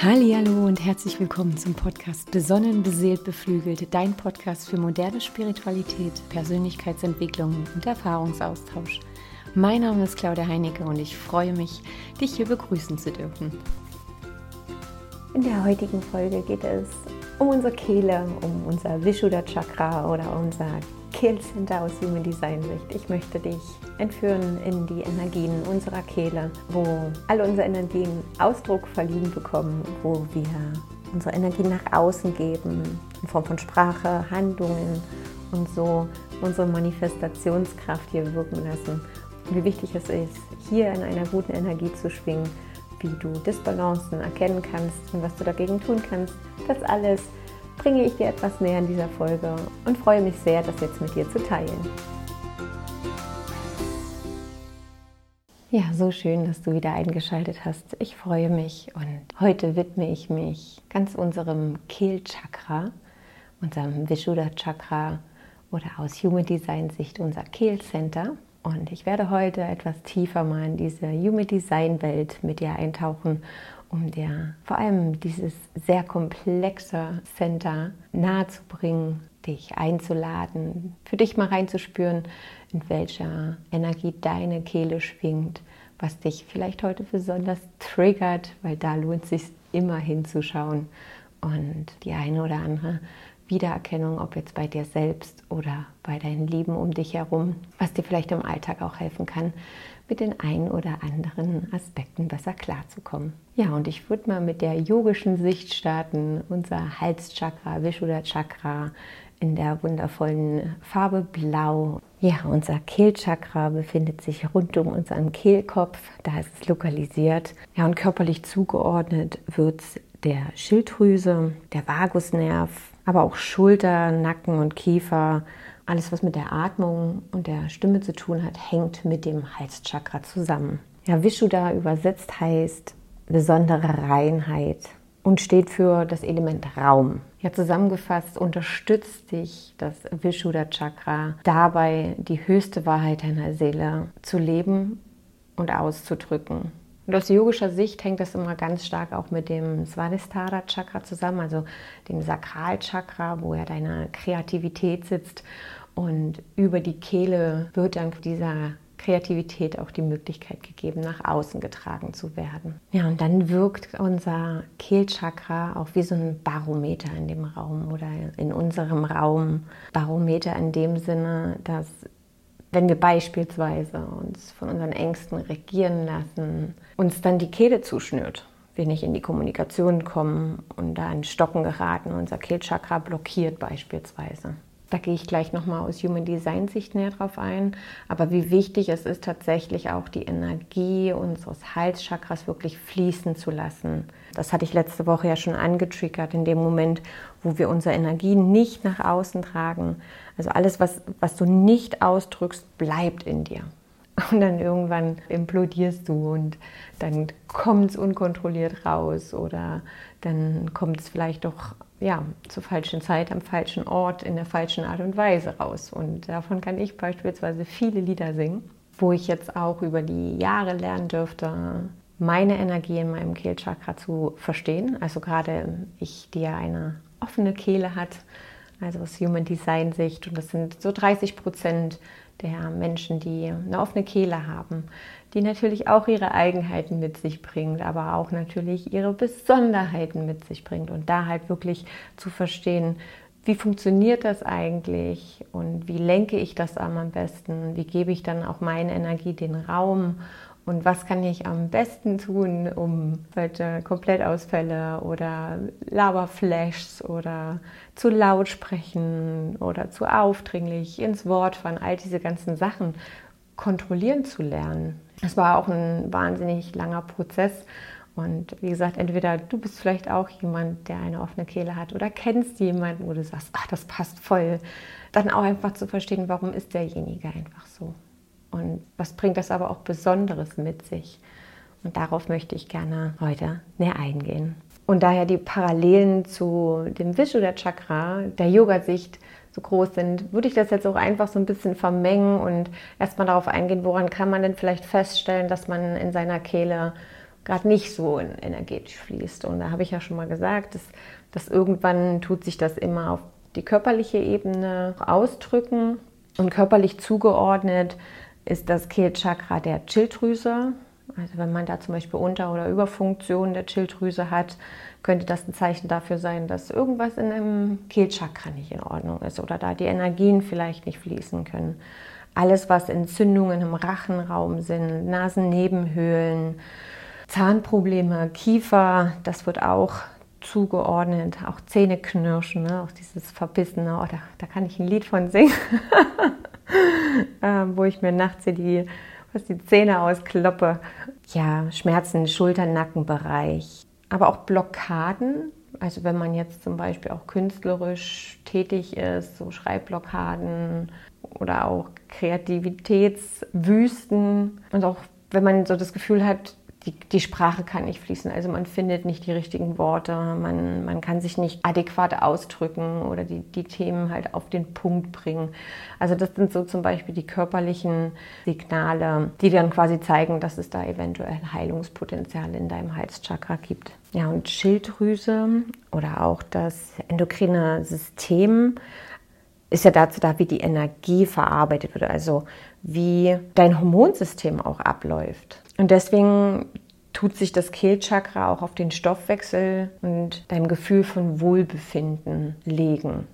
Hallo und herzlich willkommen zum Podcast Besonnen, beseelt, beflügelt, dein Podcast für moderne Spiritualität, Persönlichkeitsentwicklung und Erfahrungsaustausch. Mein Name ist Claudia Heinecke und ich freue mich, dich hier begrüßen zu dürfen. In der heutigen Folge geht es um unsere Kehle, um unser Vishuddha Chakra oder unser Kehlcenter aus Human Design Sicht. Ich möchte dich entführen in die Energien unserer Kehle, wo alle unsere Energien Ausdruck verliehen bekommen, wo wir unsere Energien nach außen geben, in Form von Sprache, Handlungen und so unsere Manifestationskraft hier wirken lassen. Und wie wichtig es ist, hier in einer guten Energie zu schwingen, wie du Disbalancen erkennen kannst und was du dagegen tun kannst. Das alles bringe ich dir etwas näher in dieser Folge und freue mich sehr, das jetzt mit dir zu teilen. Ja, so schön, dass du wieder eingeschaltet hast. Ich freue mich und heute widme ich mich ganz unserem Kehlchakra, unserem Vishuddha Chakra oder aus Human Design Sicht unser Kehlcenter. Und ich werde heute etwas tiefer mal in diese Human Design Welt mit dir eintauchen um dir vor allem dieses sehr komplexe Center nahezubringen, dich einzuladen, für dich mal reinzuspüren, in welcher Energie deine Kehle schwingt, was dich vielleicht heute besonders triggert, weil da lohnt es sich immer hinzuschauen. Und die eine oder andere Wiedererkennung, ob jetzt bei dir selbst oder bei deinen Lieben um dich herum, was dir vielleicht im Alltag auch helfen kann, mit den ein oder anderen Aspekten besser klarzukommen. Ja, und ich würde mal mit der yogischen Sicht starten. Unser Halschakra, Vishuddha Chakra in der wundervollen Farbe Blau. Ja, unser Kehlchakra befindet sich rund um unseren Kehlkopf. Da ist es lokalisiert. Ja, und körperlich zugeordnet wird der Schilddrüse, der Vagusnerv, aber auch Schulter, Nacken und Kiefer alles, was mit der Atmung und der Stimme zu tun hat, hängt mit dem Halschakra zusammen. Ja, Vishuddha übersetzt heißt besondere Reinheit und steht für das Element Raum. Ja, zusammengefasst unterstützt dich das Vishuddha Chakra dabei, die höchste Wahrheit deiner Seele zu leben und auszudrücken. Und aus yogischer Sicht hängt das immer ganz stark auch mit dem Svanistara Chakra zusammen, also dem Sakralchakra, wo ja deine Kreativität sitzt und über die Kehle wird dann dieser Kreativität auch die Möglichkeit gegeben, nach außen getragen zu werden. Ja, und dann wirkt unser Kehlchakra auch wie so ein Barometer in dem Raum oder in unserem Raum. Barometer in dem Sinne, dass wenn wir beispielsweise uns von unseren Ängsten regieren lassen, uns dann die Kehle zuschnürt, wir nicht in die Kommunikation kommen und da in Stocken geraten, unser Kehlchakra blockiert beispielsweise. Da gehe ich gleich nochmal aus Human Design Sicht näher drauf ein. Aber wie wichtig es ist, tatsächlich auch die Energie unseres Halschakras wirklich fließen zu lassen. Das hatte ich letzte Woche ja schon angetriggert, in dem Moment, wo wir unsere Energie nicht nach außen tragen. Also alles, was, was du nicht ausdrückst, bleibt in dir. Und dann irgendwann implodierst du und dann kommt es unkontrolliert raus oder dann kommt es vielleicht doch ja, zur falschen Zeit, am falschen Ort, in der falschen Art und Weise raus. Und davon kann ich beispielsweise viele Lieder singen, wo ich jetzt auch über die Jahre lernen dürfte, meine Energie in meinem Kehlchakra zu verstehen. Also gerade ich, die ja eine offene Kehle hat, also aus Human Design Sicht, und das sind so 30 Prozent der Menschen, die eine offene Kehle haben, die natürlich auch ihre Eigenheiten mit sich bringt, aber auch natürlich ihre Besonderheiten mit sich bringt. Und da halt wirklich zu verstehen, wie funktioniert das eigentlich und wie lenke ich das am besten, wie gebe ich dann auch meine Energie den Raum und was kann ich am besten tun, um solche Komplettausfälle oder Laberflashs oder zu laut sprechen oder zu aufdringlich ins Wort fahren, all diese ganzen Sachen kontrollieren zu lernen. Es war auch ein wahnsinnig langer Prozess. Und wie gesagt, entweder du bist vielleicht auch jemand, der eine offene Kehle hat oder kennst jemanden, wo du sagst, ach, das passt voll. Dann auch einfach zu verstehen, warum ist derjenige einfach so. Und was bringt das aber auch Besonderes mit sich? Und darauf möchte ich gerne heute näher eingehen. Und daher die Parallelen zu dem Vishuddha Chakra, der Yoga-Sicht, so groß sind, würde ich das jetzt auch einfach so ein bisschen vermengen und erstmal darauf eingehen, woran kann man denn vielleicht feststellen, dass man in seiner Kehle gerade nicht so energetisch fließt. Und da habe ich ja schon mal gesagt, dass, dass irgendwann tut sich das immer auf die körperliche Ebene ausdrücken. Und körperlich zugeordnet ist das Kehlchakra der Schilddrüse. Also wenn man da zum Beispiel Unter- oder Überfunktion der Schilddrüse hat, könnte das ein Zeichen dafür sein, dass irgendwas in einem Kehlchakra nicht in Ordnung ist oder da die Energien vielleicht nicht fließen können. Alles, was Entzündungen im Rachenraum sind, Nasennebenhöhlen, Zahnprobleme, Kiefer, das wird auch zugeordnet, auch Zähneknirschen, ne? auch dieses Verbissene, oh, da, da, kann ich ein Lied von singen, äh, wo ich mir nachts die, was die Zähne auskloppe. Ja, Schmerzen im Schulter-Nackenbereich, aber auch Blockaden. Also wenn man jetzt zum Beispiel auch künstlerisch tätig ist, so Schreibblockaden oder auch Kreativitätswüsten und auch wenn man so das Gefühl hat, die, die, Sprache kann nicht fließen. Also man findet nicht die richtigen Worte, man, man kann sich nicht adäquat ausdrücken oder die, die Themen halt auf den Punkt bringen. Also das sind so zum Beispiel die körperlichen Signale, die dann quasi zeigen, dass es da eventuell Heilungspotenzial in deinem Halschakra gibt. Ja, und Schilddrüse oder auch das endokrine System ist ja dazu da, wie die Energie verarbeitet wird, also wie dein Hormonsystem auch abläuft. Und deswegen tut sich das Kehlchakra auch auf den Stoffwechsel und deinem Gefühl von Wohlbefinden legen.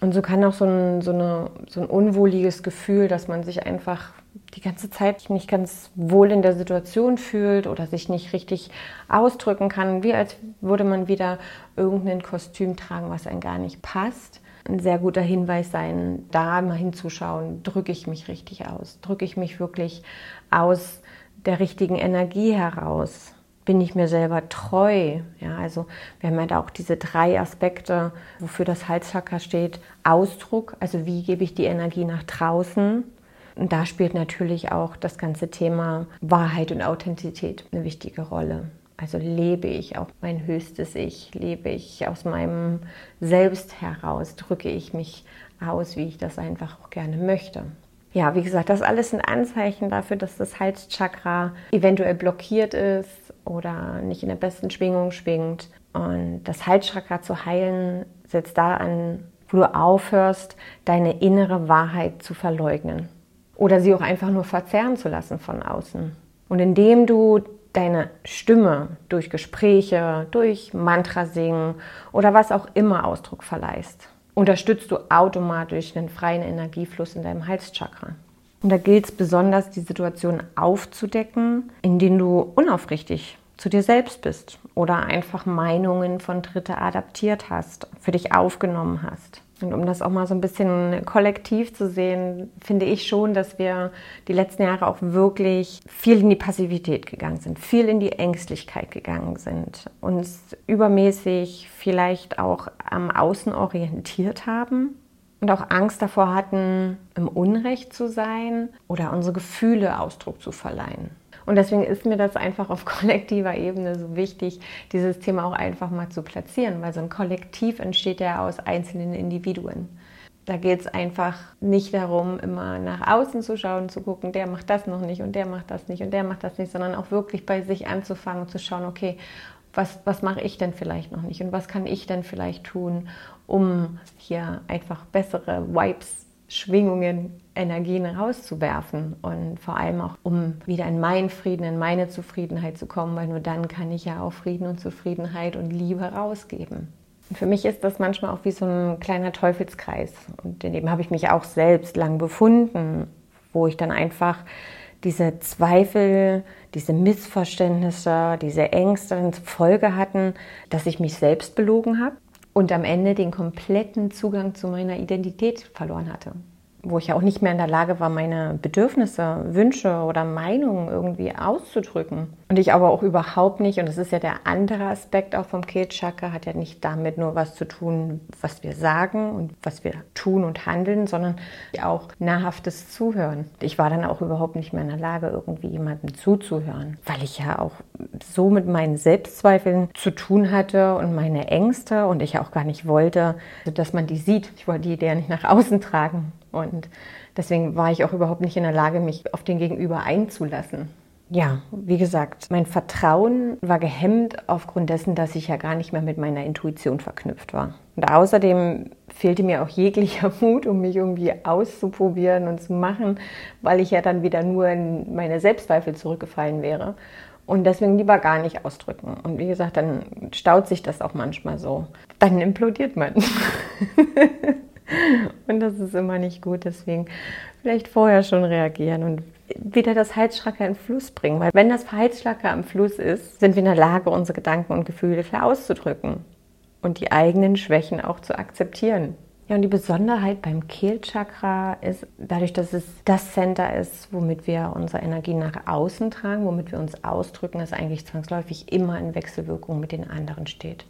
Und so kann auch so ein, so, eine, so ein unwohliges Gefühl, dass man sich einfach die ganze Zeit nicht ganz wohl in der Situation fühlt oder sich nicht richtig ausdrücken kann, wie als würde man wieder irgendein Kostüm tragen, was einem gar nicht passt. Ein sehr guter Hinweis sein, da mal hinzuschauen, drücke ich mich richtig aus, drücke ich mich wirklich aus der richtigen Energie heraus? Bin ich mir selber treu? Ja, also wir haben ja da auch diese drei Aspekte, wofür das Halschakra steht. Ausdruck, also wie gebe ich die Energie nach draußen? Und da spielt natürlich auch das ganze Thema Wahrheit und Authentizität eine wichtige Rolle. Also lebe ich auch mein höchstes Ich, lebe ich aus meinem Selbst heraus, drücke ich mich aus, wie ich das einfach auch gerne möchte ja, wie gesagt, das alles sind Anzeichen dafür, dass das Halschakra eventuell blockiert ist oder nicht in der besten Schwingung schwingt. Und das Halschakra zu heilen setzt da an, wo du aufhörst, deine innere Wahrheit zu verleugnen oder sie auch einfach nur verzerren zu lassen von außen. Und indem du deine Stimme durch Gespräche, durch Mantra singen oder was auch immer Ausdruck verleihst, unterstützt du automatisch einen freien Energiefluss in deinem Halschakra. Und da gilt es besonders, die Situation aufzudecken, in denen du unaufrichtig zu dir selbst bist oder einfach Meinungen von Dritte adaptiert hast, für dich aufgenommen hast. Und um das auch mal so ein bisschen kollektiv zu sehen, finde ich schon, dass wir die letzten Jahre auch wirklich viel in die Passivität gegangen sind, viel in die Ängstlichkeit gegangen sind, uns übermäßig vielleicht auch am Außen orientiert haben und auch Angst davor hatten, im Unrecht zu sein oder unsere Gefühle Ausdruck zu verleihen. Und deswegen ist mir das einfach auf kollektiver Ebene so wichtig, dieses Thema auch einfach mal zu platzieren, weil so ein Kollektiv entsteht ja aus einzelnen Individuen. Da geht es einfach nicht darum, immer nach außen zu schauen, zu gucken, der macht das noch nicht und der macht das nicht und der macht das nicht, sondern auch wirklich bei sich anzufangen und zu schauen, okay, was, was mache ich denn vielleicht noch nicht und was kann ich denn vielleicht tun, um hier einfach bessere Vibes Schwingungen, Energien rauszuwerfen und vor allem auch, um wieder in meinen Frieden, in meine Zufriedenheit zu kommen, weil nur dann kann ich ja auch Frieden und Zufriedenheit und Liebe rausgeben. Für mich ist das manchmal auch wie so ein kleiner Teufelskreis und in habe ich mich auch selbst lang befunden, wo ich dann einfach diese Zweifel, diese Missverständnisse, diese Ängste zur Folge hatten, dass ich mich selbst belogen habe und am Ende den kompletten Zugang zu meiner Identität verloren hatte wo ich ja auch nicht mehr in der Lage war, meine Bedürfnisse, Wünsche oder Meinungen irgendwie auszudrücken. Und ich aber auch überhaupt nicht, und das ist ja der andere Aspekt auch vom Kehlchakra, hat ja nicht damit nur was zu tun, was wir sagen und was wir tun und handeln, sondern auch nahrhaftes Zuhören. Ich war dann auch überhaupt nicht mehr in der Lage, irgendwie jemandem zuzuhören, weil ich ja auch so mit meinen Selbstzweifeln zu tun hatte und meine Ängste und ich auch gar nicht wollte, dass man die sieht. Ich wollte die ja nicht nach außen tragen. Und deswegen war ich auch überhaupt nicht in der Lage, mich auf den Gegenüber einzulassen. ja, wie gesagt, mein Vertrauen war gehemmt aufgrund dessen, dass ich ja gar nicht mehr mit meiner Intuition verknüpft war. Und außerdem fehlte mir auch jeglicher Mut, um mich irgendwie auszuprobieren und zu machen, weil ich ja dann wieder nur in meine Selbstzweifel zurückgefallen wäre. Und deswegen lieber gar nicht ausdrücken. Und wie gesagt, dann staut sich das auch manchmal so. Dann implodiert man. und das ist immer nicht gut. Deswegen vielleicht vorher schon reagieren und wieder das Heizchakra in Fluss bringen. Weil wenn das Heizchakra im Fluss ist, sind wir in der Lage, unsere Gedanken und Gefühle klar auszudrücken und die eigenen Schwächen auch zu akzeptieren. Ja, und die Besonderheit beim Kehlchakra ist, dadurch, dass es das Center ist, womit wir unsere Energie nach außen tragen, womit wir uns ausdrücken, dass eigentlich zwangsläufig immer in Wechselwirkung mit den anderen steht.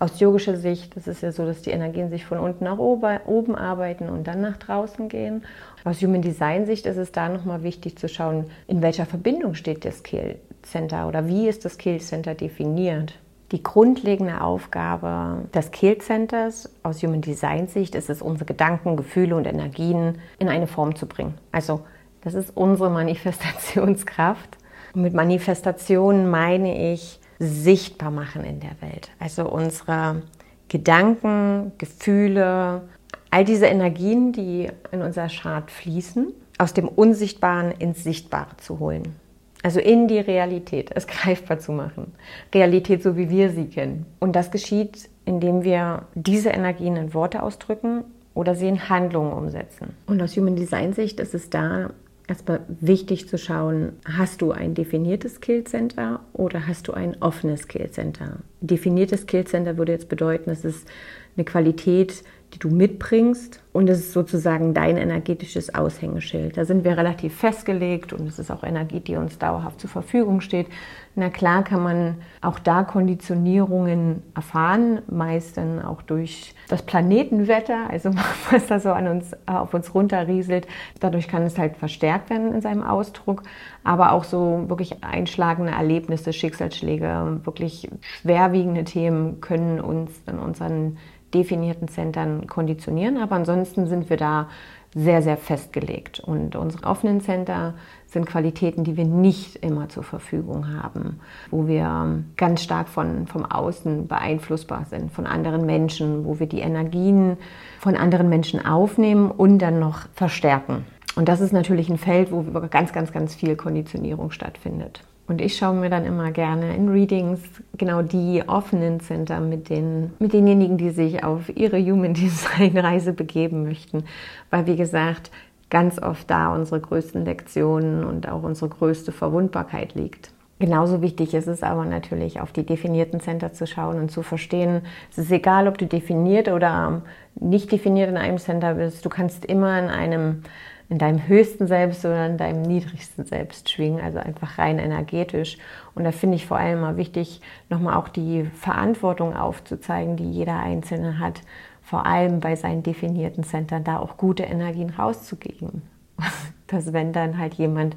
Aus yogischer Sicht ist es ja so, dass die Energien sich von unten nach oben arbeiten und dann nach draußen gehen. Aus Human Design Sicht ist es da nochmal wichtig zu schauen, in welcher Verbindung steht das Kehl Center oder wie ist das Kehl Center definiert. Die grundlegende Aufgabe des Kehlcenters aus Human Design Sicht ist es, unsere Gedanken, Gefühle und Energien in eine Form zu bringen. Also das ist unsere Manifestationskraft. Und mit Manifestation meine ich, sichtbar machen in der Welt. Also unsere Gedanken, Gefühle, all diese Energien, die in unser Chart fließen, aus dem Unsichtbaren ins Sichtbare zu holen. Also in die Realität, es greifbar zu machen. Realität, so wie wir sie kennen. Und das geschieht, indem wir diese Energien in Worte ausdrücken oder sie in Handlungen umsetzen. Und aus Human Design Sicht ist es da erstmal wichtig zu schauen, hast du ein definiertes Skill Center oder hast du ein offenes Skill Center? Definiertes Skill Center würde jetzt bedeuten, es ist eine Qualität, die du mitbringst und es ist sozusagen dein energetisches Aushängeschild. Da sind wir relativ festgelegt und es ist auch Energie, die uns dauerhaft zur Verfügung steht. Na klar kann man auch da Konditionierungen erfahren, meist dann auch durch das Planetenwetter, also was da so an uns, auf uns runterrieselt. Dadurch kann es halt verstärkt werden in seinem Ausdruck, aber auch so wirklich einschlagende Erlebnisse, Schicksalsschläge, wirklich schwerwiegende Themen können uns in unseren definierten Centern konditionieren, aber ansonsten sind wir da sehr, sehr festgelegt. Und unsere offenen Center sind Qualitäten, die wir nicht immer zur Verfügung haben, wo wir ganz stark von, vom Außen beeinflussbar sind, von anderen Menschen, wo wir die Energien von anderen Menschen aufnehmen und dann noch verstärken. Und das ist natürlich ein Feld, wo ganz, ganz, ganz viel Konditionierung stattfindet. Und ich schaue mir dann immer gerne in Readings genau die offenen Center mit, den, mit denjenigen, die sich auf ihre Human Design Reise begeben möchten. Weil, wie gesagt, ganz oft da unsere größten Lektionen und auch unsere größte Verwundbarkeit liegt. Genauso wichtig ist es aber natürlich, auf die definierten Center zu schauen und zu verstehen, es ist egal, ob du definiert oder nicht definiert in einem Center bist, du kannst immer in einem in deinem höchsten Selbst oder in deinem niedrigsten Selbst schwingen, also einfach rein energetisch. Und da finde ich vor allem mal wichtig, nochmal auch die Verantwortung aufzuzeigen, die jeder Einzelne hat, vor allem bei seinen definierten Centern, da auch gute Energien rauszugeben. Dass wenn dann halt jemand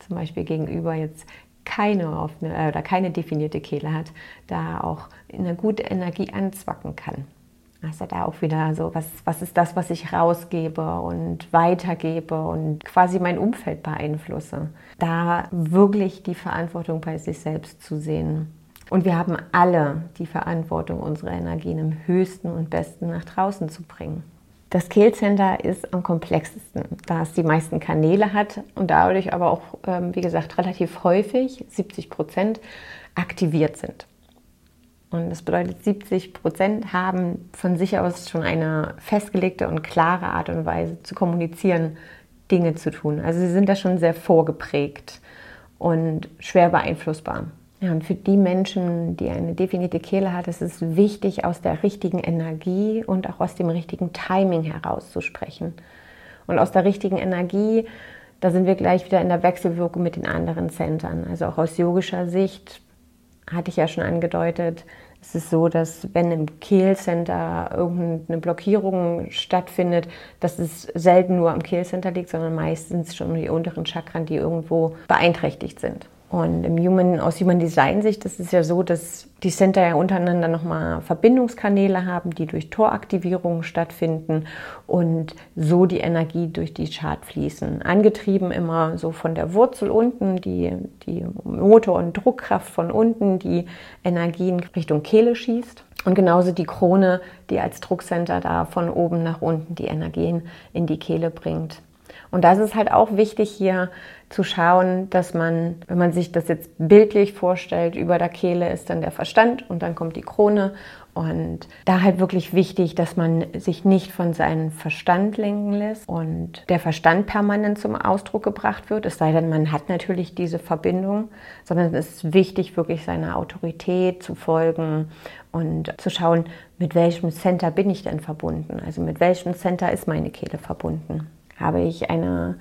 zum Beispiel gegenüber jetzt keine offene äh, oder keine definierte Kehle hat, da auch eine gute Energie anzwacken kann. Also da auch wieder so, was, was ist das, was ich rausgebe und weitergebe und quasi mein Umfeld beeinflusse. Da wirklich die Verantwortung bei sich selbst zu sehen. Und wir haben alle die Verantwortung, unsere Energien im höchsten und besten nach draußen zu bringen. Das Kehlcenter ist am komplexesten, da es die meisten Kanäle hat und dadurch aber auch, ähm, wie gesagt, relativ häufig, 70 Prozent, aktiviert sind. Und das bedeutet, 70 Prozent haben von sich aus schon eine festgelegte und klare Art und Weise zu kommunizieren, Dinge zu tun. Also sie sind da schon sehr vorgeprägt und schwer beeinflussbar. Ja, und für die Menschen, die eine definierte Kehle hat, ist es wichtig, aus der richtigen Energie und auch aus dem richtigen Timing herauszusprechen. Und aus der richtigen Energie, da sind wir gleich wieder in der Wechselwirkung mit den anderen Centern. Also auch aus yogischer Sicht hatte ich ja schon angedeutet, es ist so, dass wenn im Kehlcenter irgendeine Blockierung stattfindet, dass es selten nur am Kehlcenter liegt, sondern meistens schon die unteren Chakren, die irgendwo beeinträchtigt sind. Und im Human, aus Human Design Sicht ist es ja so, dass die Center ja untereinander nochmal Verbindungskanäle haben, die durch Toraktivierungen stattfinden und so die Energie durch die Chart fließen. Angetrieben immer so von der Wurzel unten, die, die Motor- und Druckkraft von unten, die Energien Richtung Kehle schießt. Und genauso die Krone, die als Druckcenter da von oben nach unten die Energien in die Kehle bringt. Und das ist halt auch wichtig hier zu schauen, dass man, wenn man sich das jetzt bildlich vorstellt, über der Kehle ist dann der Verstand und dann kommt die Krone. Und da halt wirklich wichtig, dass man sich nicht von seinem Verstand lenken lässt und der Verstand permanent zum Ausdruck gebracht wird, es sei denn, man hat natürlich diese Verbindung, sondern es ist wichtig, wirklich seiner Autorität zu folgen und zu schauen, mit welchem Center bin ich denn verbunden? Also mit welchem Center ist meine Kehle verbunden? Habe ich eine,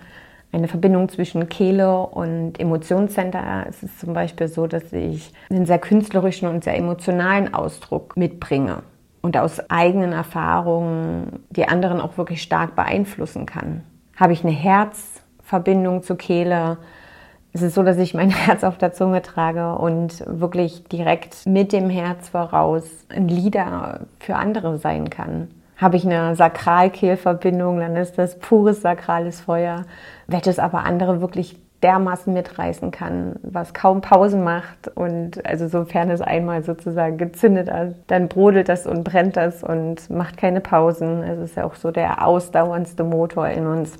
eine Verbindung zwischen Kehle und Emotionscenter. Es ist zum Beispiel so, dass ich einen sehr künstlerischen und sehr emotionalen Ausdruck mitbringe und aus eigenen Erfahrungen die anderen auch wirklich stark beeinflussen kann. Habe ich eine Herzverbindung zur Kehle? Es ist so, dass ich mein Herz auf der Zunge trage und wirklich direkt mit dem Herz voraus ein Lieder für andere sein kann. Habe ich eine Sakralkehlverbindung, dann ist das pures sakrales Feuer, welches aber andere wirklich dermaßen mitreißen kann, was kaum Pausen macht. Und also sofern es einmal sozusagen gezündet hat, dann brodelt das und brennt das und macht keine Pausen. Es ist ja auch so der ausdauerndste Motor in uns.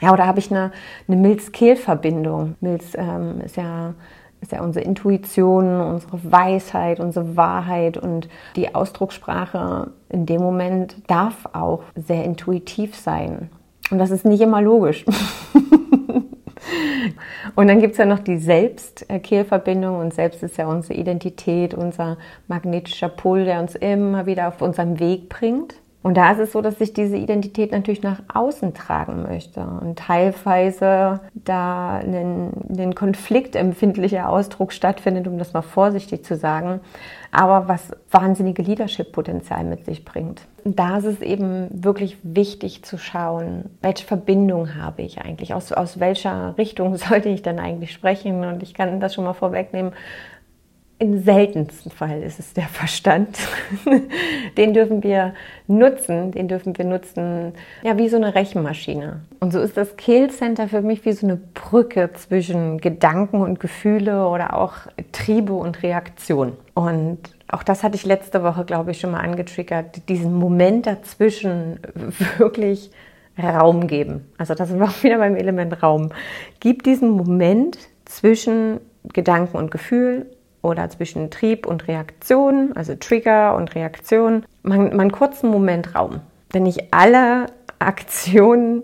Ja, oder habe ich eine, eine Milz-Kehl-Verbindung. Milz ähm, ist ja ist ja unsere Intuition, unsere Weisheit, unsere Wahrheit und die Ausdruckssprache in dem Moment darf auch sehr intuitiv sein. Und das ist nicht immer logisch. und dann gibt es ja noch die Selbstkehlverbindung und Selbst ist ja unsere Identität, unser magnetischer Pol, der uns immer wieder auf unserem Weg bringt. Und da ist es so, dass ich diese Identität natürlich nach außen tragen möchte und teilweise da ein, konfliktempfindlicher Ausdruck stattfindet, um das mal vorsichtig zu sagen, aber was wahnsinnige Leadership-Potenzial mit sich bringt. Und da ist es eben wirklich wichtig zu schauen, welche Verbindung habe ich eigentlich, aus, aus welcher Richtung sollte ich denn eigentlich sprechen. Und ich kann das schon mal vorwegnehmen, im seltensten Fall ist es der Verstand. den dürfen wir nutzen, den dürfen wir nutzen, ja, wie so eine Rechenmaschine. Und so ist das Kill Center für mich wie so eine Brücke zwischen Gedanken und Gefühle oder auch Triebe und Reaktion. Und auch das hatte ich letzte Woche, glaube ich, schon mal angetriggert, diesen Moment dazwischen wirklich Raum geben. Also das ist auch wieder beim Element Raum. Gib diesen Moment zwischen Gedanken und Gefühl oder zwischen Trieb und Reaktion, also Trigger und Reaktion, mal einen kurzen Moment Raum. Denn nicht alle Aktionen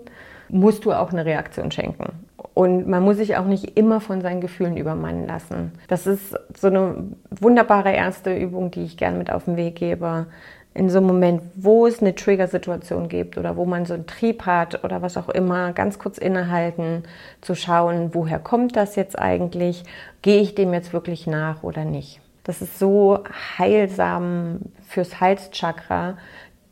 musst du auch eine Reaktion schenken. Und man muss sich auch nicht immer von seinen Gefühlen übermannen lassen. Das ist so eine wunderbare erste Übung, die ich gerne mit auf den Weg gebe in so einem Moment, wo es eine Trigger-Situation gibt oder wo man so einen Trieb hat oder was auch immer, ganz kurz innehalten, zu schauen, woher kommt das jetzt eigentlich? Gehe ich dem jetzt wirklich nach oder nicht? Das ist so heilsam fürs Halschakra,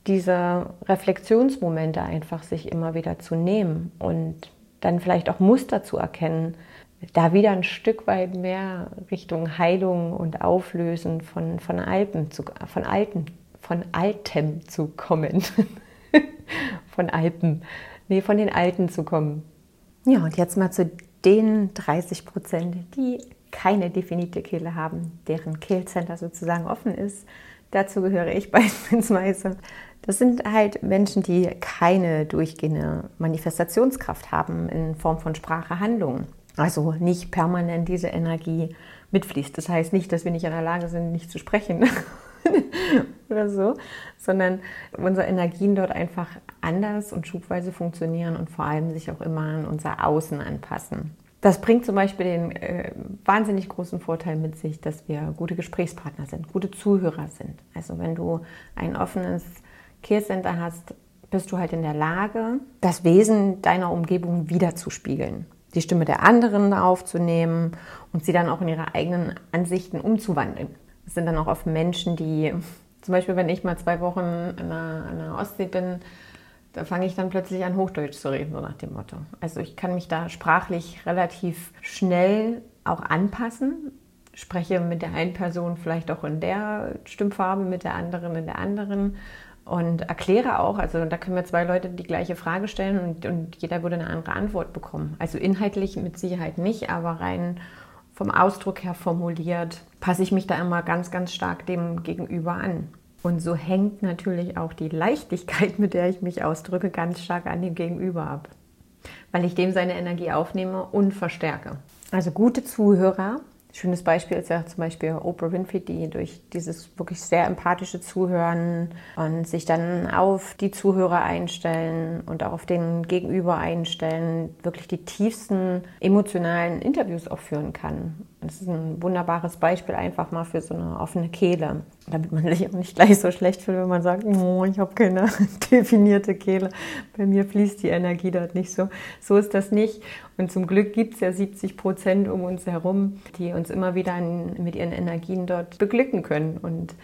diese Reflexionsmomente einfach sich immer wieder zu nehmen und dann vielleicht auch Muster zu erkennen, da wieder ein Stück weit mehr Richtung Heilung und Auflösen von, von, Alpen zu, von alten von Altem zu kommen. von Alpen. Nee, von den Alten zu kommen. Ja, und jetzt mal zu den 30 Prozent, die keine definite Kehle haben, deren Kehlcenter sozusagen offen ist. Dazu gehöre ich beispielsweise. Das sind halt Menschen, die keine durchgehende Manifestationskraft haben in Form von Sprache, Handlungen. Also nicht permanent diese Energie mitfließt. Das heißt nicht, dass wir nicht in der Lage sind, nicht zu sprechen oder so, sondern unsere Energien dort einfach anders und schubweise funktionieren und vor allem sich auch immer an unser Außen anpassen. Das bringt zum Beispiel den äh, wahnsinnig großen Vorteil mit sich, dass wir gute Gesprächspartner sind, gute Zuhörer sind. Also wenn du ein offenes Kehrcenter hast, bist du halt in der Lage, das Wesen deiner Umgebung wiederzuspiegeln, die Stimme der anderen aufzunehmen und sie dann auch in ihre eigenen Ansichten umzuwandeln. Es sind dann auch oft Menschen, die, zum Beispiel, wenn ich mal zwei Wochen an der, an der Ostsee bin, da fange ich dann plötzlich an, Hochdeutsch zu reden, so nach dem Motto. Also ich kann mich da sprachlich relativ schnell auch anpassen. Spreche mit der einen Person vielleicht auch in der Stimmfarbe, mit der anderen in der anderen und erkläre auch, also da können wir zwei Leute die gleiche Frage stellen und, und jeder würde eine andere Antwort bekommen. Also inhaltlich mit Sicherheit nicht, aber rein vom Ausdruck her formuliert, passe ich mich da immer ganz, ganz stark dem Gegenüber an. Und so hängt natürlich auch die Leichtigkeit, mit der ich mich ausdrücke, ganz stark an dem Gegenüber ab, weil ich dem seine Energie aufnehme und verstärke. Also gute Zuhörer Schönes Beispiel ist ja zum Beispiel Oprah Winfrey, die durch dieses wirklich sehr empathische Zuhören und sich dann auf die Zuhörer einstellen und auch auf den Gegenüber einstellen, wirklich die tiefsten emotionalen Interviews auch führen kann. Das ist ein wunderbares Beispiel einfach mal für so eine offene Kehle, damit man sich auch nicht gleich so schlecht fühlt, wenn man sagt, oh, ich habe keine definierte Kehle. Bei mir fließt die Energie dort nicht so. So ist das nicht. Und zum Glück gibt es ja 70 Prozent um uns herum, die uns immer wieder mit ihren Energien dort beglücken können. Und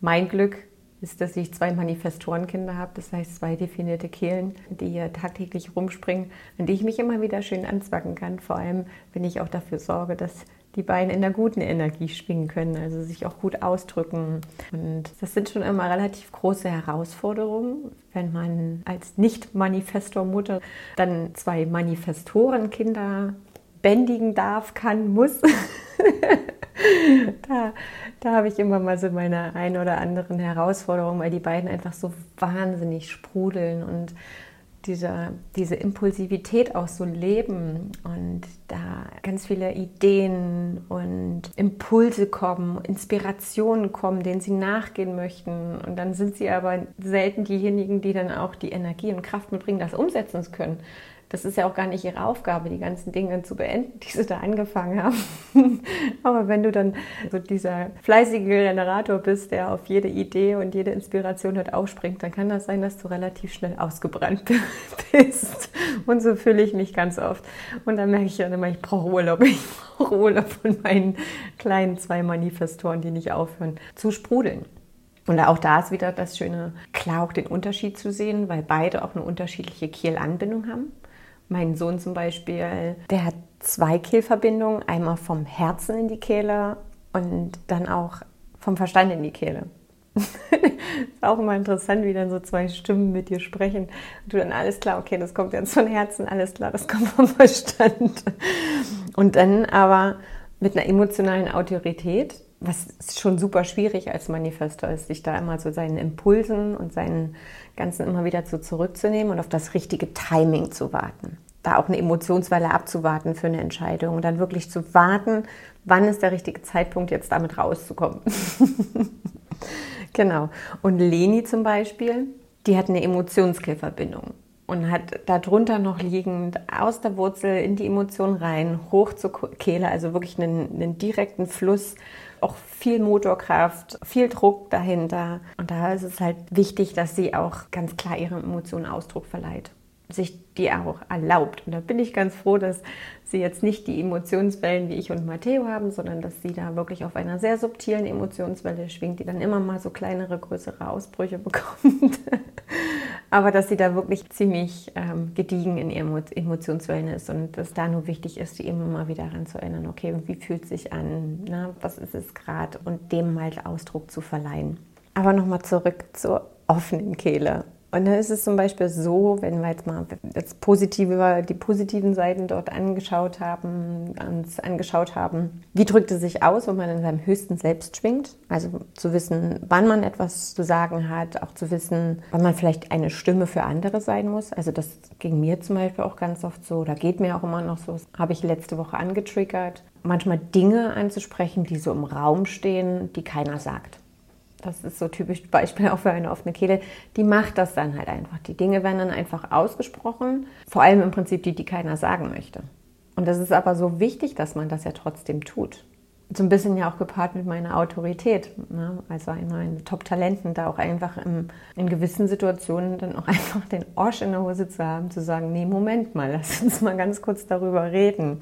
mein Glück ist, dass ich zwei Manifestorenkinder habe, das heißt zwei definierte Kehlen, die hier tagtäglich rumspringen, an die ich mich immer wieder schön anzwacken kann. Vor allem, wenn ich auch dafür sorge, dass die beiden in der guten Energie schwingen können, also sich auch gut ausdrücken. Und das sind schon immer relativ große Herausforderungen, wenn man als Nicht-Manifestor-Mutter dann zwei Manifestorenkinder bändigen darf, kann, muss. da, da habe ich immer mal so meine ein oder anderen Herausforderungen, weil die beiden einfach so wahnsinnig sprudeln und diese, diese Impulsivität auch so leben und da ganz viele Ideen und Impulse kommen, Inspirationen kommen, denen sie nachgehen möchten. Und dann sind sie aber selten diejenigen, die dann auch die Energie und Kraft mitbringen, das umsetzen zu können das ist ja auch gar nicht ihre Aufgabe, die ganzen Dinge zu beenden, die sie da angefangen haben. Aber wenn du dann so dieser fleißige Generator bist, der auf jede Idee und jede Inspiration dort aufspringt, dann kann das sein, dass du relativ schnell ausgebrannt bist. Und so fühle ich mich ganz oft. Und dann merke ich ja immer, ich brauche Urlaub. Ich brauche Urlaub von meinen kleinen zwei Manifestoren, die nicht aufhören zu sprudeln. Und auch da ist wieder das Schöne, klar auch den Unterschied zu sehen, weil beide auch eine unterschiedliche Kielanbindung haben. Mein Sohn zum Beispiel, der hat zwei Kehlverbindungen, einmal vom Herzen in die Kehle und dann auch vom Verstand in die Kehle. ist auch immer interessant, wie dann so zwei Stimmen mit dir sprechen. Und du dann alles klar, okay, das kommt jetzt von Herzen, alles klar, das kommt vom Verstand. Und dann aber mit einer emotionalen Autorität, was schon super schwierig als Manifestor ist, sich da immer zu seinen Impulsen und seinen Ganzen immer wieder so zurückzunehmen und auf das richtige Timing zu warten. Da auch eine Emotionswelle abzuwarten für eine Entscheidung und dann wirklich zu warten, wann ist der richtige Zeitpunkt, jetzt damit rauszukommen. genau. Und Leni zum Beispiel, die hat eine Emotionskillverbindung und hat darunter noch liegend aus der Wurzel in die Emotion rein, hoch zur Kehle, also wirklich einen, einen direkten Fluss auch viel Motorkraft, viel Druck dahinter. Und da ist es halt wichtig, dass sie auch ganz klar ihren Emotionen Ausdruck verleiht sich die auch erlaubt. Und da bin ich ganz froh, dass sie jetzt nicht die Emotionswellen wie ich und Matteo haben, sondern dass sie da wirklich auf einer sehr subtilen Emotionswelle schwingt, die dann immer mal so kleinere, größere Ausbrüche bekommt. Aber dass sie da wirklich ziemlich ähm, gediegen in ihren Emotionswellen ist und dass da nur wichtig ist, sie immer mal wieder daran zu erinnern, okay, wie fühlt sich an, na, was ist es gerade und dem mal Ausdruck zu verleihen. Aber nochmal zurück zur offenen Kehle. Und dann ist es zum Beispiel so, wenn wir jetzt mal das Positive, die positiven Seiten dort angeschaut haben, uns angeschaut haben, wie drückt es sich aus, wenn man in seinem höchsten Selbst schwingt? Also zu wissen, wann man etwas zu sagen hat, auch zu wissen, wann man vielleicht eine Stimme für andere sein muss. Also das ging mir zum Beispiel auch ganz oft so, oder geht mir auch immer noch so, habe ich letzte Woche angetriggert, manchmal Dinge anzusprechen, die so im Raum stehen, die keiner sagt das ist so typisch Beispiel auch für eine offene Kehle, die macht das dann halt einfach. Die Dinge werden dann einfach ausgesprochen, vor allem im Prinzip die, die keiner sagen möchte. Und das ist aber so wichtig, dass man das ja trotzdem tut. So ein bisschen ja auch gepaart mit meiner Autorität. Ne? Also meinen Top-Talenten da auch einfach im, in gewissen Situationen dann auch einfach den Orsch in der Hose zu haben, zu sagen, nee, Moment mal, lass uns mal ganz kurz darüber reden.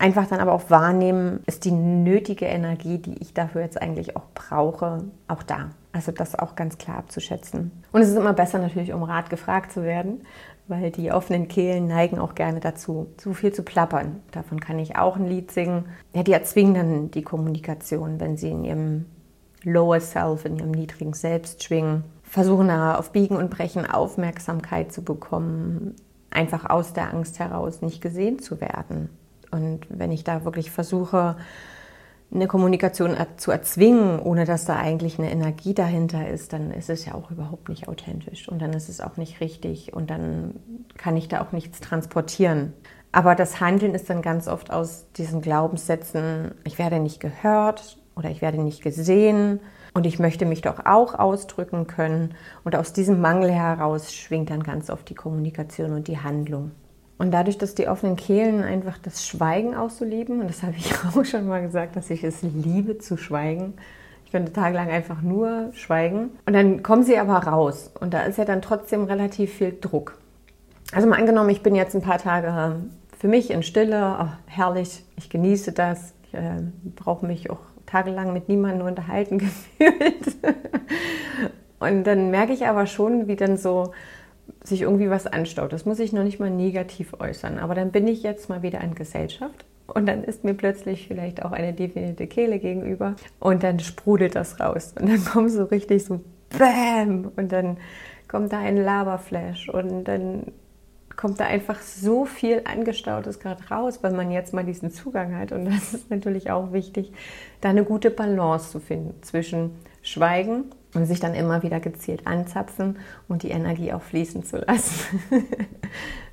Einfach dann aber auch wahrnehmen, ist die nötige Energie, die ich dafür jetzt eigentlich auch brauche, auch da. Also das auch ganz klar abzuschätzen. Und es ist immer besser natürlich, um Rat gefragt zu werden, weil die offenen Kehlen neigen auch gerne dazu, zu viel zu plappern. Davon kann ich auch ein Lied singen. Ja, die erzwingen dann die Kommunikation, wenn sie in ihrem Lower Self, in ihrem niedrigen Selbst schwingen, versuchen da auf Biegen und Brechen Aufmerksamkeit zu bekommen, einfach aus der Angst heraus nicht gesehen zu werden. Und wenn ich da wirklich versuche, eine Kommunikation zu erzwingen, ohne dass da eigentlich eine Energie dahinter ist, dann ist es ja auch überhaupt nicht authentisch und dann ist es auch nicht richtig und dann kann ich da auch nichts transportieren. Aber das Handeln ist dann ganz oft aus diesen Glaubenssätzen, ich werde nicht gehört oder ich werde nicht gesehen und ich möchte mich doch auch ausdrücken können. Und aus diesem Mangel heraus schwingt dann ganz oft die Kommunikation und die Handlung. Und dadurch, dass die offenen Kehlen einfach das Schweigen auch so lieben, und das habe ich auch schon mal gesagt, dass ich es liebe zu schweigen. Ich könnte tagelang einfach nur schweigen. Und dann kommen sie aber raus. Und da ist ja dann trotzdem relativ viel Druck. Also mal angenommen, ich bin jetzt ein paar Tage für mich in Stille. Oh, herrlich, ich genieße das. Ich äh, brauche mich auch tagelang mit niemandem unterhalten gefühlt. Und dann merke ich aber schon, wie dann so sich irgendwie was anstaut. Das muss ich noch nicht mal negativ äußern. Aber dann bin ich jetzt mal wieder in Gesellschaft und dann ist mir plötzlich vielleicht auch eine definierte Kehle gegenüber und dann sprudelt das raus. Und dann kommt so richtig so BÄM und dann kommt da ein Laberflash und dann kommt da einfach so viel Angestautes gerade raus, weil man jetzt mal diesen Zugang hat. Und das ist natürlich auch wichtig, da eine gute Balance zu finden zwischen Schweigen und sich dann immer wieder gezielt anzapfen und die Energie auch fließen zu lassen.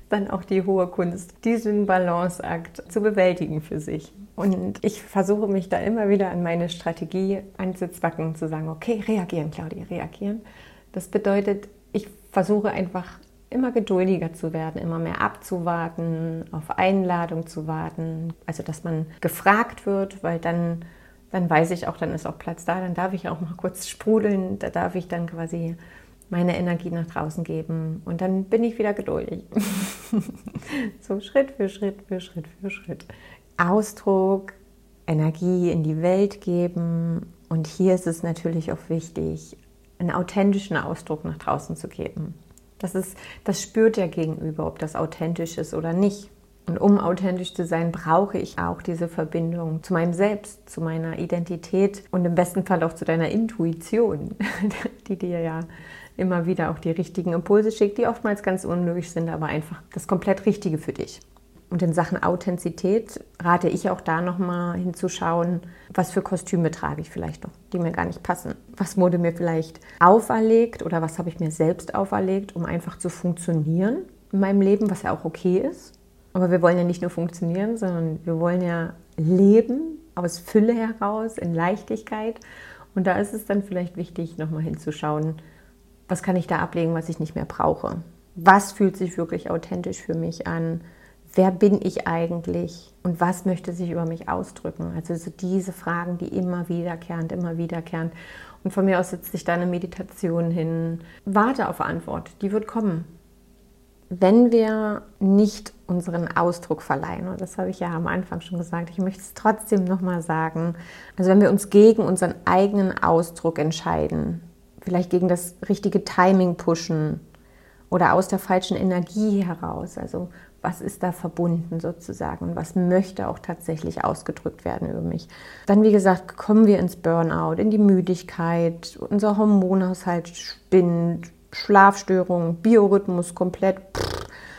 dann auch die hohe Kunst, diesen Balanceakt zu bewältigen für sich. Und ich versuche mich da immer wieder an meine Strategie anzuzwacken, zu sagen, okay, reagieren, Claudia, reagieren. Das bedeutet, ich versuche einfach immer geduldiger zu werden, immer mehr abzuwarten, auf Einladung zu warten. Also, dass man gefragt wird, weil dann dann weiß ich auch, dann ist auch Platz da, dann darf ich auch mal kurz sprudeln, da darf ich dann quasi meine Energie nach draußen geben und dann bin ich wieder geduldig. so Schritt für Schritt für Schritt für Schritt. Ausdruck, Energie in die Welt geben und hier ist es natürlich auch wichtig, einen authentischen Ausdruck nach draußen zu geben. Das, ist, das spürt der Gegenüber, ob das authentisch ist oder nicht. Und um authentisch zu sein, brauche ich auch diese Verbindung zu meinem Selbst, zu meiner Identität und im besten Fall auch zu deiner Intuition, die dir ja immer wieder auch die richtigen Impulse schickt, die oftmals ganz unlogisch sind, aber einfach das komplett Richtige für dich. Und in Sachen Authentizität rate ich auch da nochmal hinzuschauen, was für Kostüme trage ich vielleicht noch, die mir gar nicht passen. Was wurde mir vielleicht auferlegt oder was habe ich mir selbst auferlegt, um einfach zu funktionieren in meinem Leben, was ja auch okay ist. Aber wir wollen ja nicht nur funktionieren, sondern wir wollen ja leben aus Fülle heraus, in Leichtigkeit. Und da ist es dann vielleicht wichtig, nochmal hinzuschauen, was kann ich da ablegen, was ich nicht mehr brauche? Was fühlt sich wirklich authentisch für mich an? Wer bin ich eigentlich und was möchte sich über mich ausdrücken? Also so diese Fragen, die immer wiederkehrend, immer wiederkehrend. Und von mir aus setzt sich da eine Meditation hin. Warte auf Antwort, die wird kommen wenn wir nicht unseren Ausdruck verleihen, und das habe ich ja am Anfang schon gesagt, ich möchte es trotzdem nochmal sagen, also wenn wir uns gegen unseren eigenen Ausdruck entscheiden, vielleicht gegen das richtige Timing pushen oder aus der falschen Energie heraus, also was ist da verbunden sozusagen und was möchte auch tatsächlich ausgedrückt werden über mich. Dann, wie gesagt, kommen wir ins Burnout, in die Müdigkeit, unser Hormonhaushalt spinnt, Schlafstörungen, Biorhythmus komplett.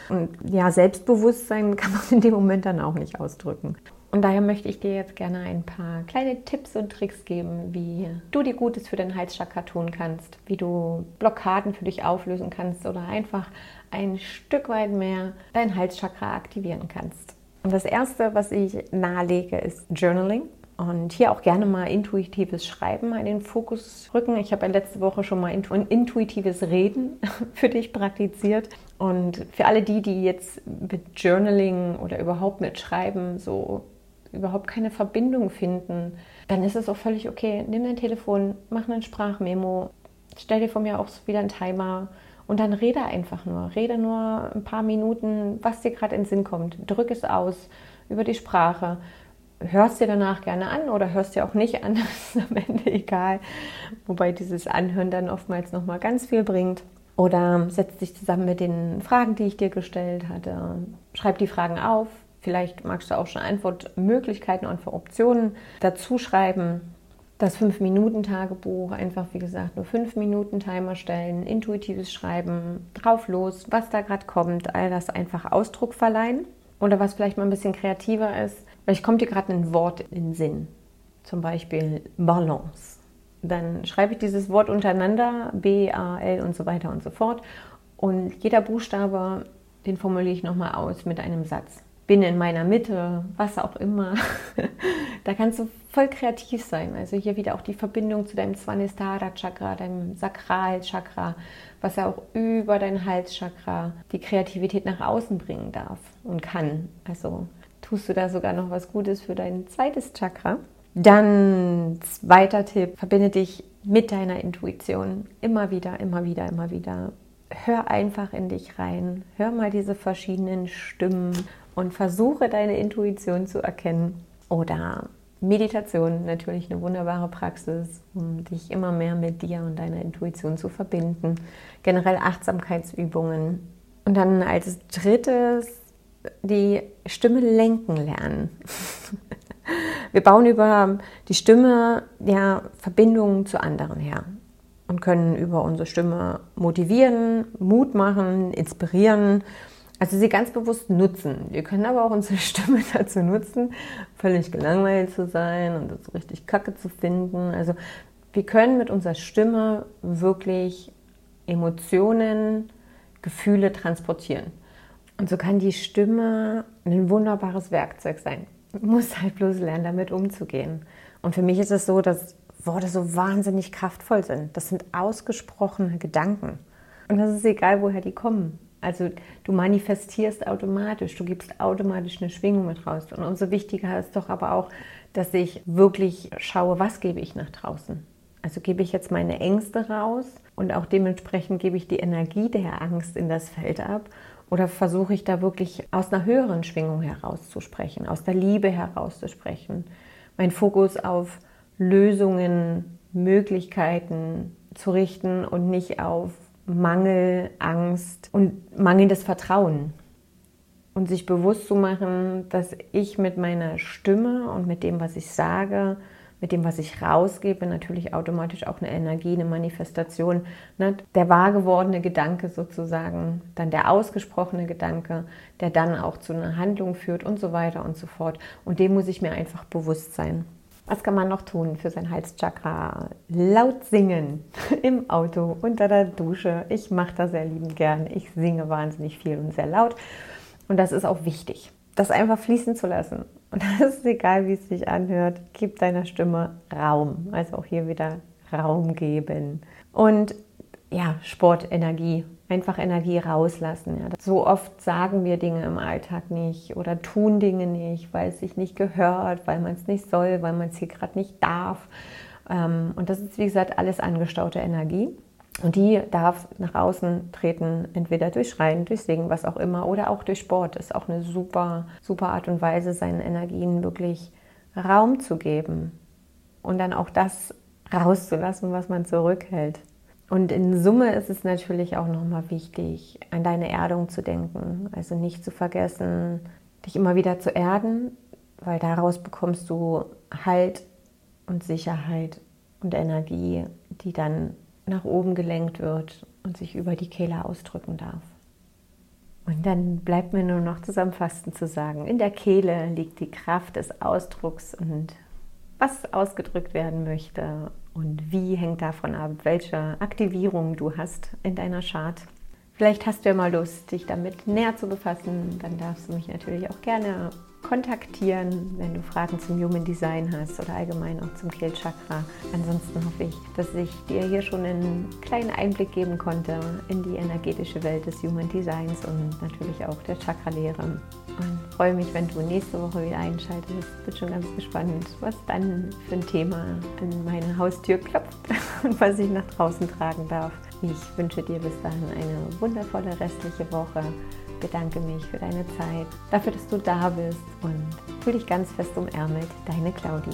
Und ja, Selbstbewusstsein kann man in dem Moment dann auch nicht ausdrücken. Und daher möchte ich dir jetzt gerne ein paar kleine Tipps und Tricks geben, wie du dir Gutes für dein Halschakra tun kannst, wie du Blockaden für dich auflösen kannst oder einfach ein Stück weit mehr dein Halschakra aktivieren kannst. Und das erste, was ich nahelege, ist Journaling. Und hier auch gerne mal intuitives Schreiben in den Fokus rücken. Ich habe ja letzte Woche schon mal intuitives Reden für dich praktiziert. Und für alle die, die jetzt mit Journaling oder überhaupt mit Schreiben so überhaupt keine Verbindung finden, dann ist es auch völlig okay. Nimm dein Telefon, mach ein Sprachmemo, stell dir von mir auch wieder einen Timer und dann rede einfach nur. Rede nur ein paar Minuten, was dir gerade in den Sinn kommt. Drück es aus über die Sprache. Hörst dir danach gerne an oder hörst dir auch nicht an, das ist am Ende egal. Wobei dieses Anhören dann oftmals nochmal ganz viel bringt. Oder setz dich zusammen mit den Fragen, die ich dir gestellt hatte. Schreib die Fragen auf. Vielleicht magst du auch schon Antwortmöglichkeiten und Optionen dazu schreiben. Das 5-Minuten-Tagebuch, einfach wie gesagt, nur 5 Minuten Timer stellen, intuitives Schreiben, drauf los, was da gerade kommt, all das einfach Ausdruck verleihen. Oder was vielleicht mal ein bisschen kreativer ist, vielleicht kommt dir gerade ein Wort in den Sinn, zum Beispiel Balance dann schreibe ich dieses Wort untereinander, B, A, L und so weiter und so fort. Und jeder Buchstabe, den formuliere ich nochmal aus mit einem Satz. Bin in meiner Mitte, was auch immer. da kannst du voll kreativ sein. Also hier wieder auch die Verbindung zu deinem Svanistara Chakra, deinem Sakralchakra, was ja auch über dein Halschakra die Kreativität nach außen bringen darf und kann. Also tust du da sogar noch was Gutes für dein zweites Chakra. Dann zweiter Tipp, verbinde dich mit deiner Intuition immer wieder, immer wieder, immer wieder. Hör einfach in dich rein, hör mal diese verschiedenen Stimmen und versuche deine Intuition zu erkennen. Oder Meditation, natürlich eine wunderbare Praxis, um dich immer mehr mit dir und deiner Intuition zu verbinden. Generell Achtsamkeitsübungen. Und dann als drittes die Stimme lenken lernen. Wir bauen über die Stimme ja Verbindungen zu anderen her und können über unsere Stimme motivieren, Mut machen, inspirieren, also sie ganz bewusst nutzen. Wir können aber auch unsere Stimme dazu nutzen, völlig gelangweilt zu sein und das richtig kacke zu finden. Also wir können mit unserer Stimme wirklich Emotionen, Gefühle transportieren. Und so kann die Stimme ein wunderbares Werkzeug sein muss halt bloß lernen, damit umzugehen. Und für mich ist es so, dass Worte so wahnsinnig kraftvoll sind. Das sind ausgesprochene Gedanken. Und das ist egal, woher die kommen. Also du manifestierst automatisch, du gibst automatisch eine Schwingung mit raus. Und umso wichtiger ist doch aber auch, dass ich wirklich schaue, was gebe ich nach draußen. Also gebe ich jetzt meine Ängste raus und auch dementsprechend gebe ich die Energie der Angst in das Feld ab oder versuche ich da wirklich aus einer höheren Schwingung herauszusprechen, aus der Liebe herauszusprechen, mein Fokus auf Lösungen, Möglichkeiten zu richten und nicht auf Mangel, Angst und mangelndes Vertrauen. Und sich bewusst zu machen, dass ich mit meiner Stimme und mit dem, was ich sage, mit dem, was ich rausgebe, natürlich automatisch auch eine Energie, eine Manifestation. Ne? Der wahr gewordene Gedanke sozusagen, dann der ausgesprochene Gedanke, der dann auch zu einer Handlung führt und so weiter und so fort. Und dem muss ich mir einfach bewusst sein. Was kann man noch tun für sein Halschakra? Laut singen im Auto, unter der Dusche. Ich mache das sehr liebend gern. Ich singe wahnsinnig viel und sehr laut. Und das ist auch wichtig das einfach fließen zu lassen. Und das ist egal, wie es sich anhört. Gib deiner Stimme Raum. Also auch hier wieder Raum geben. Und ja, Sport, Energie. Einfach Energie rauslassen. Ja. So oft sagen wir Dinge im Alltag nicht oder tun Dinge nicht, weil es sich nicht gehört, weil man es nicht soll, weil man es hier gerade nicht darf. Ähm, und das ist, wie gesagt, alles angestaute Energie. Und die darf nach außen treten, entweder durch Schreien, durch Singen, was auch immer, oder auch durch Sport. Ist auch eine super, super Art und Weise, seinen Energien wirklich Raum zu geben und dann auch das rauszulassen, was man zurückhält. Und in Summe ist es natürlich auch nochmal wichtig, an deine Erdung zu denken. Also nicht zu vergessen, dich immer wieder zu erden, weil daraus bekommst du Halt und Sicherheit und Energie, die dann nach oben gelenkt wird und sich über die Kehle ausdrücken darf. Und dann bleibt mir nur noch zusammenfassend zu sagen, in der Kehle liegt die Kraft des Ausdrucks und was ausgedrückt werden möchte und wie hängt davon ab, welche Aktivierung du hast in deiner Chart. Vielleicht hast du ja mal Lust, dich damit näher zu befassen, dann darfst du mich natürlich auch gerne kontaktieren, wenn du Fragen zum Human Design hast oder allgemein auch zum Kehlchakra. Ansonsten hoffe ich, dass ich dir hier schon einen kleinen Einblick geben konnte in die energetische Welt des Human Designs und natürlich auch der Chakra-Lehre. Und freue mich, wenn du nächste Woche wieder einschaltest. Bin schon ganz gespannt, was dann für ein Thema an meine Haustür klopft und was ich nach draußen tragen darf. Ich wünsche dir bis dahin eine wundervolle restliche Woche bedanke mich für deine Zeit, dafür, dass du da bist und Fühl dich ganz fest umärmelt, deine Claudi.